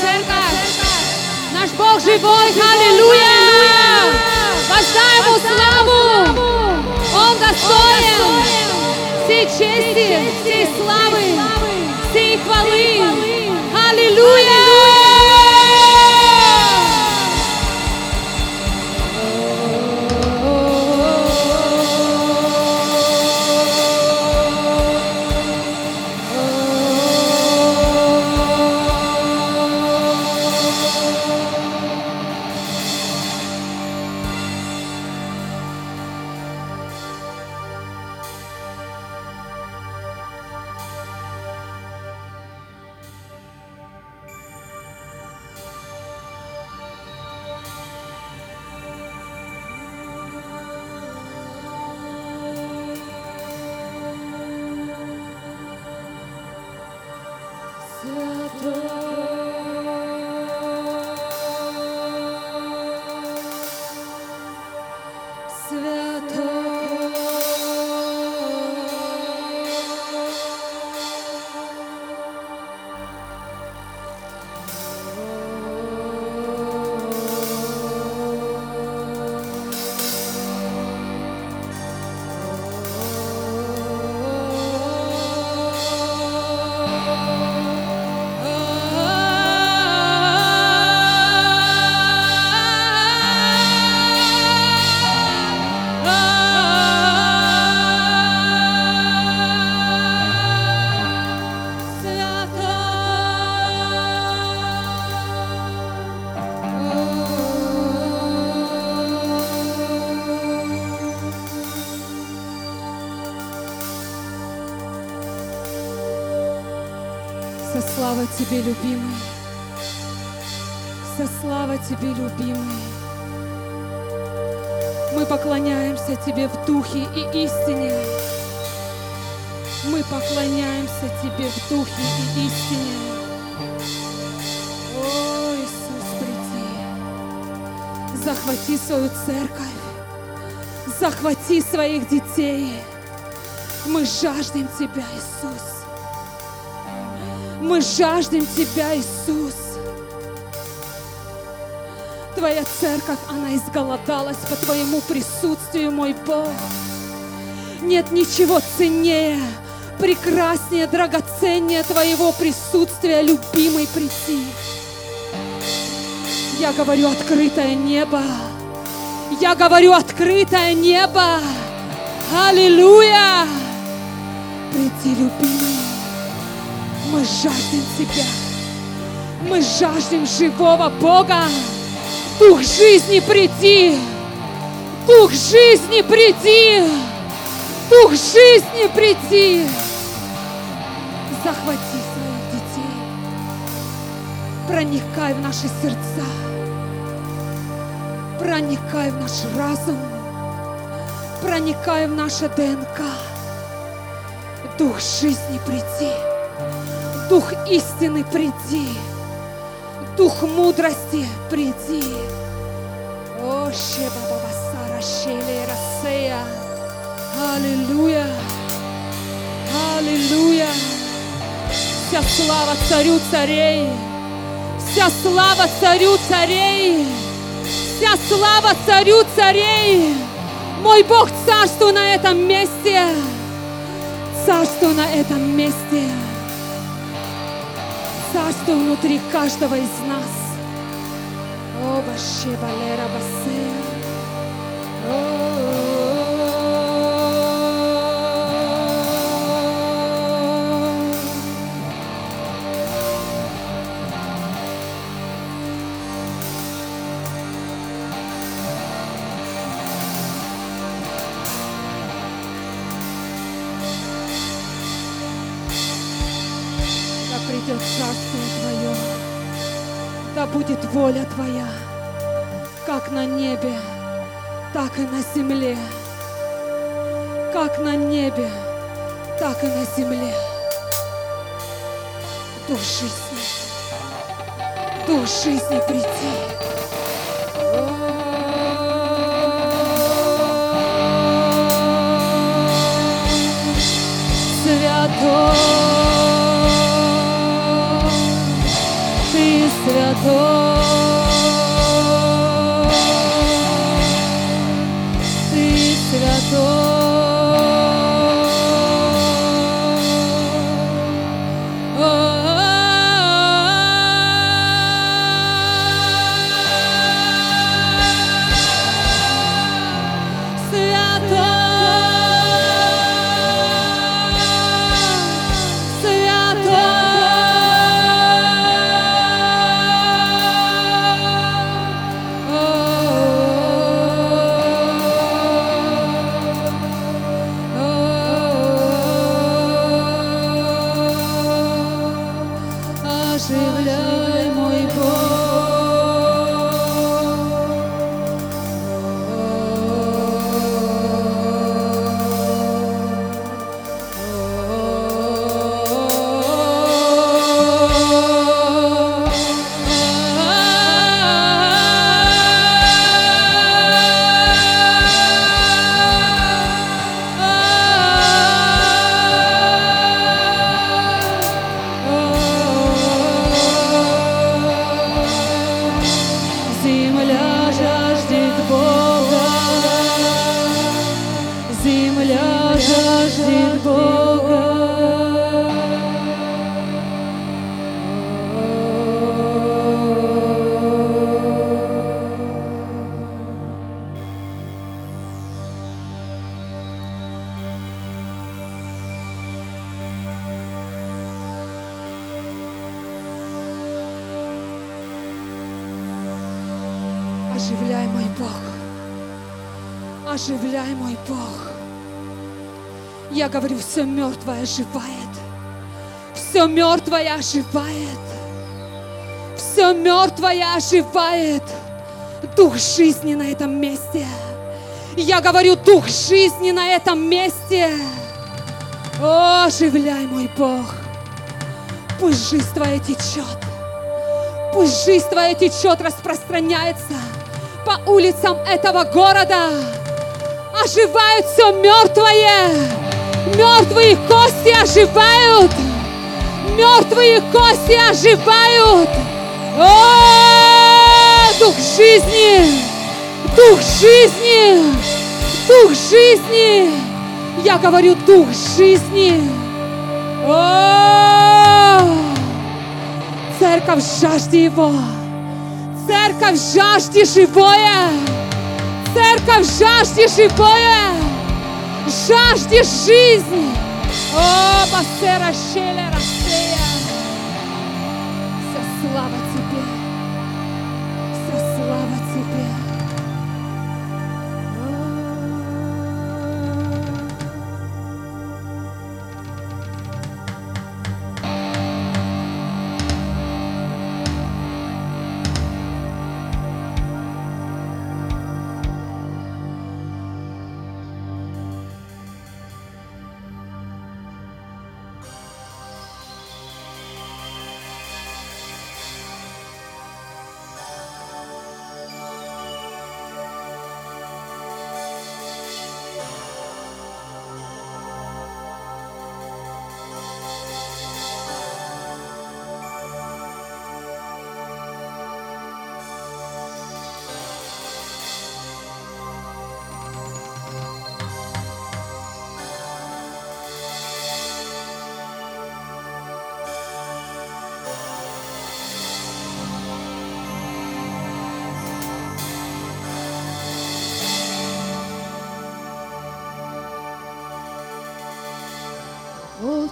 Церковь! Наш Бог живой, аллилуйя! Воздай Ему славу! Он достоин всей чести, всей славы, всей хвалы! Аллилуйя! Тебе, любимый. Вся слава Тебе, любимый. Мы поклоняемся Тебе в духе и истине. Мы поклоняемся Тебе в духе и истине. О, Иисус, приди. Захвати свою церковь. Захвати своих детей. Мы жаждем Тебя, Иисус. Мы жаждем Тебя, Иисус. Твоя церковь, она изголодалась по Твоему присутствию, мой Бог. Нет ничего ценнее, прекраснее, драгоценнее Твоего присутствия, любимый, приди. Я говорю открытое небо. Я говорю открытое небо. Аллилуйя! Приди, любимый. Мы жаждем Тебя. Мы жаждем живого Бога. Дух жизни приди. Дух жизни приди. Дух жизни приди. Захвати своих детей. Проникай в наши сердца. Проникай в наш разум. Проникай в наше ДНК. Дух жизни приди. Дух истины приди. Дух мудрости приди. О, Шеба Бабасара Шеле Расея. Аллилуйя. Аллилуйя. Вся слава царю царей. Вся слава царю царей. Вся слава царю царей. Мой Бог царствуй на этом месте. Царствуй на этом месте. Царствуй внутри каждого из нас. О, Баше Балера Басея. Да придет царствие Твое, да будет воля Твоя, как на небе, так и на земле. Как на небе, так и на земле. Дух жизни, Дух жизни приди. Ты Оживляй, мой Бог. Оживляй, мой Бог. Я говорю, все мертвое оживает. Все мертвое оживает. Все мертвое оживает. Дух жизни на этом месте. Я говорю, дух жизни на этом месте. О, оживляй, мой Бог. Пусть жизнь твоя течет. Пусть жизнь твоя течет, распространяется по улицам этого города. Оживают все мертвое. Мертвые кости оживают. Мертвые кости оживают. О, дух жизни! Дух жизни! Дух жизни! Я говорю, дух жизни! О! Церковь жаждет его. Церковь жаждет живое. Церковь жаждет живое. Жаждет жизнь. О, басера шеле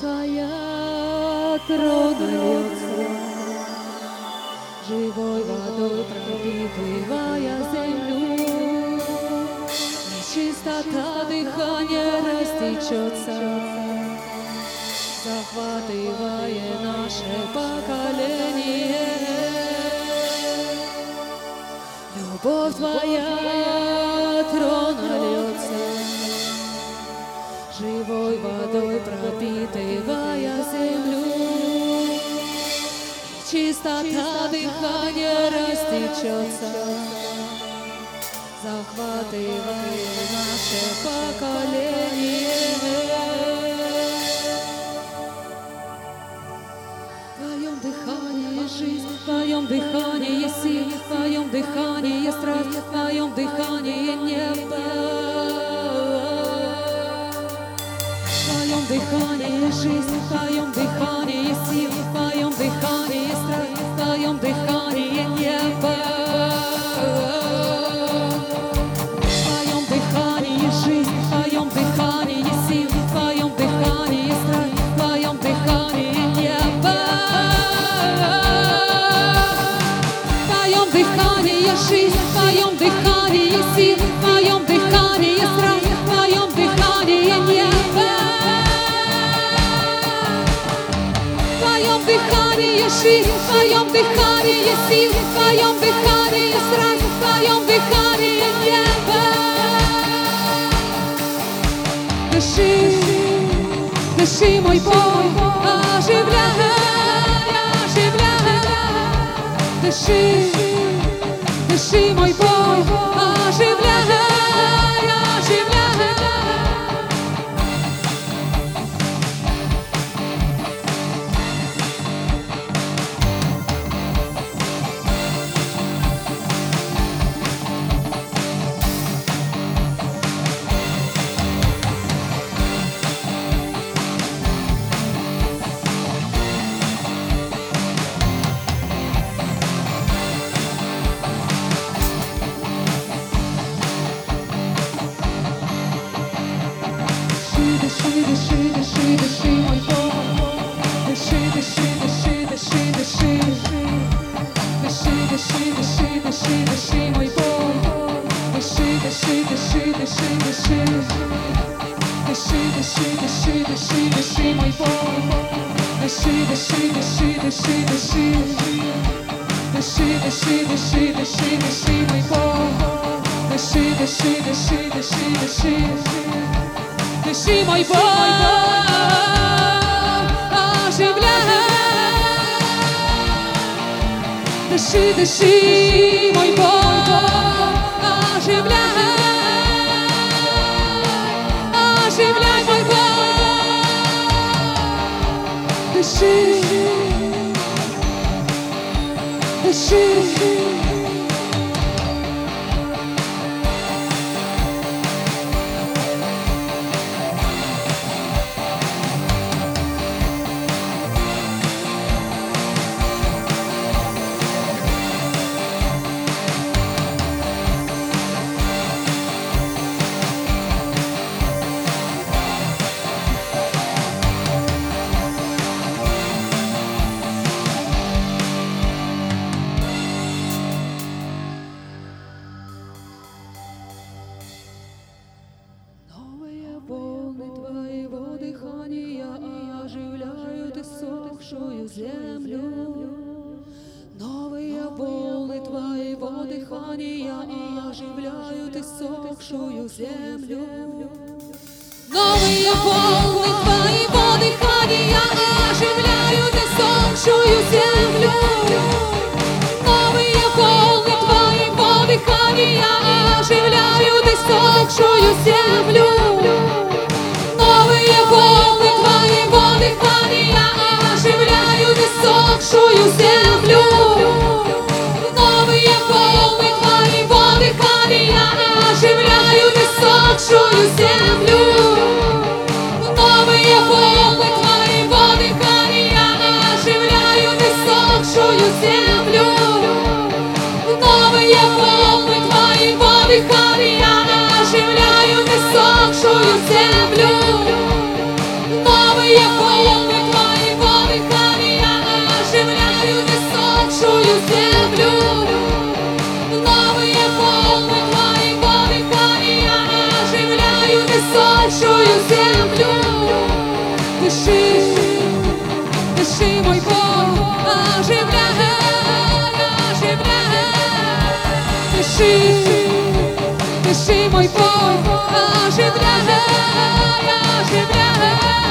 Желтая трона льется, Живой водой пропитывая землю. Нечистота дыхания растечется, Захватывая наше поколение. Любовь твоя трона водой пропитывая землю. Чистота дыхания растечется, захватывая наше поколение. В твоем дыхании жизнь, в Твоем дыхании сила, в Твоем дыхании радость, в Твоем дыхании небо. В Твоем дыхании есть жизнь, в Твоем дыхании есть сила, в Твоем дыхании есть радость, в Твоем дыхании небо. В Твоем дыхании есть жизнь, в Твоем дыхании есть сила, в Твоем дыхании есть радость, в Твоем дыхании небо. В Твоем дыхании есть жизнь, в Твоем дыхании дыхании есть жизнь, в Твоем дыхании есть сила, в Твоем дыхании есть радость, в Твоем дыхании небо. Дыши, дыши, мой Бог, оживляй, оживляй. Дыши, дыши, мой Бог, дыши, дыши, дыши. Дыши, мой Бог, оживляй. Дыши, дыши, мой Бог, оживляй. Оживляй, мой Бог. Иссохшую землю. Новые волны твоего дыхания оживляют иссохшую землю. Новые волны твоего дыхания оживляют иссохшую землю. Новые волны твоего дыхания оживляют иссохшую землю. Иссохшую землю. Новые волны твоего дыхания оживляют иссохшую землю. Дыши, дыши, мой Бог, оживляй, оживляй. Дыши, дыши, мой Бог, оживляй, оживляй.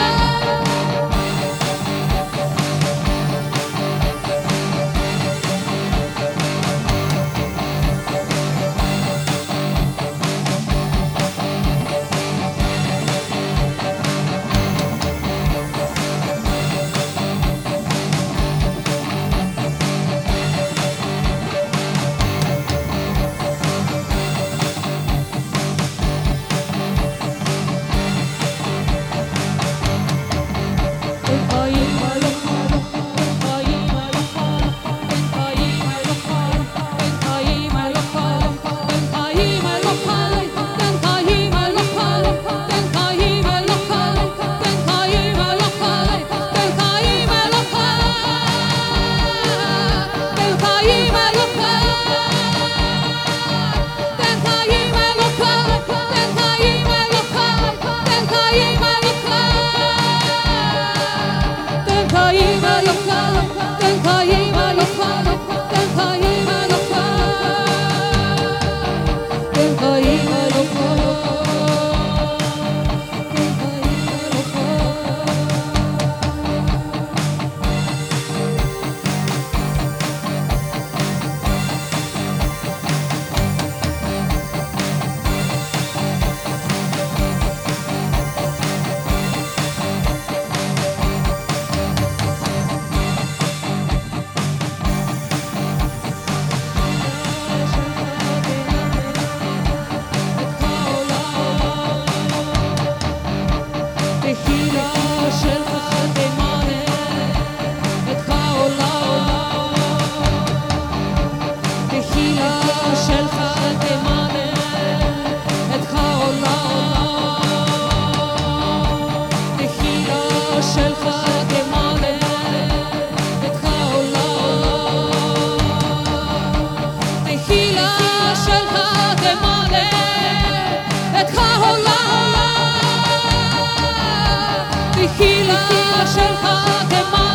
הקהילה שלך כמה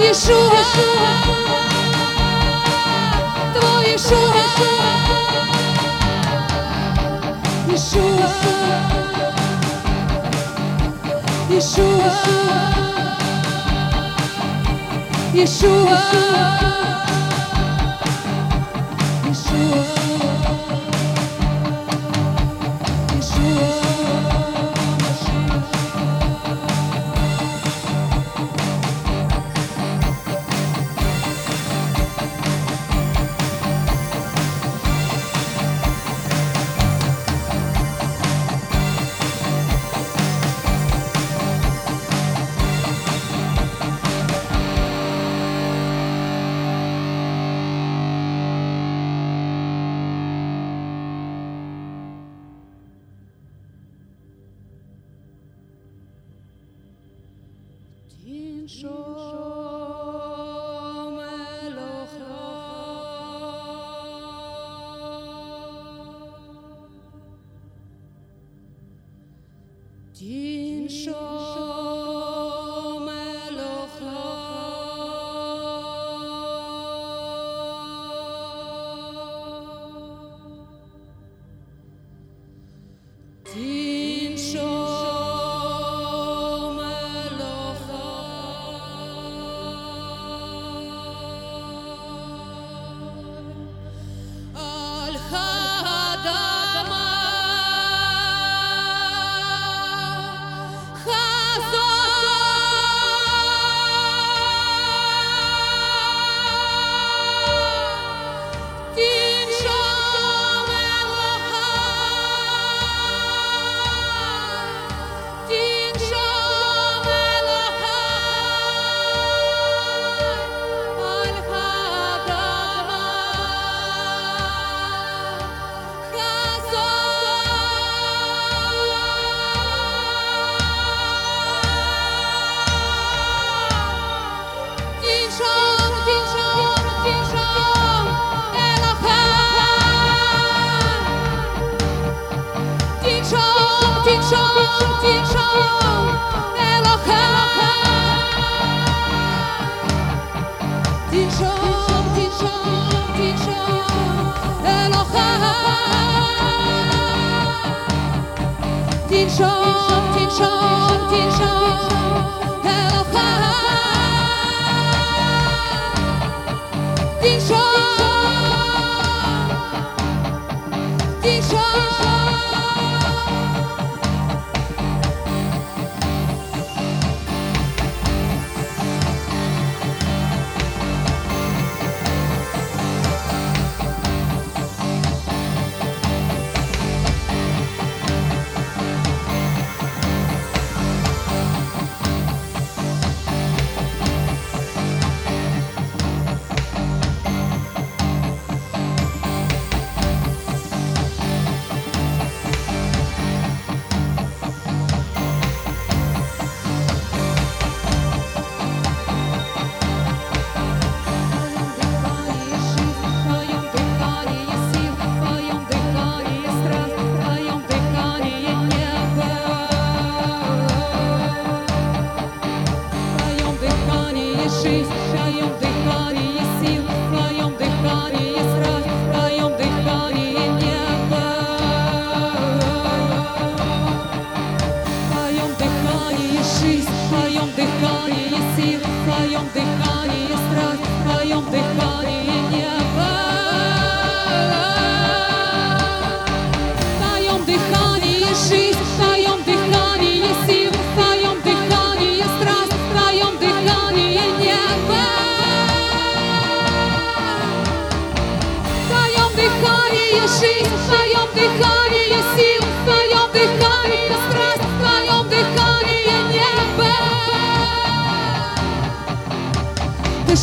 Yeshua, Yeshua. Yeshua, Yeshua, Yeshua, Yeshua, Yeshua. Tinshaw, Tinshaw, Tinshaw, Tinshaw.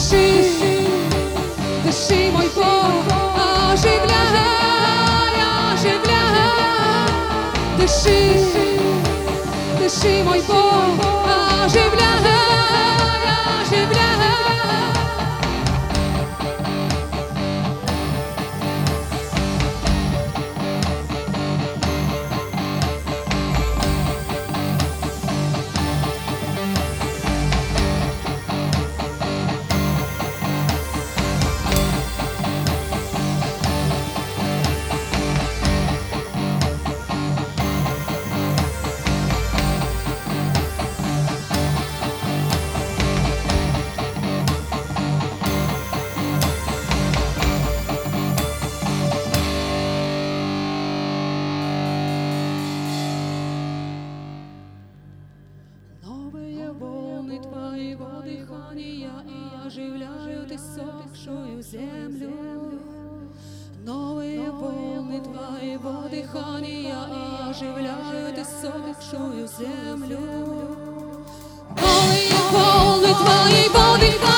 Дыши, дыши, мой Бог, оживляй, оживляй. Дыши, дыши, мой Бог, оживляй, оживляй. иссохшую землю. Новые волны твоего дыхания и оживляют иссохшую землю. Новые волны твоего дыхания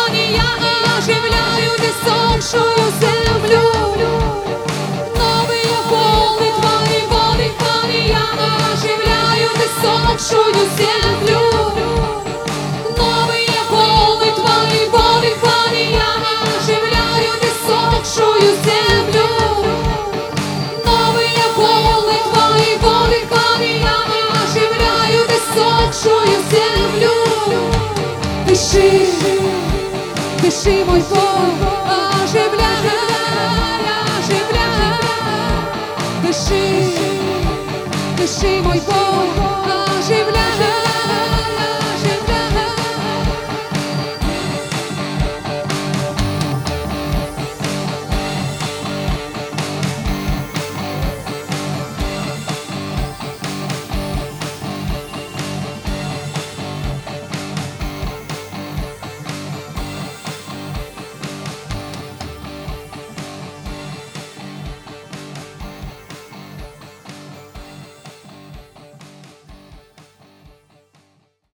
дыши, мой Бог, оживляй, оживляй. Дыши, дыши, мой Бог,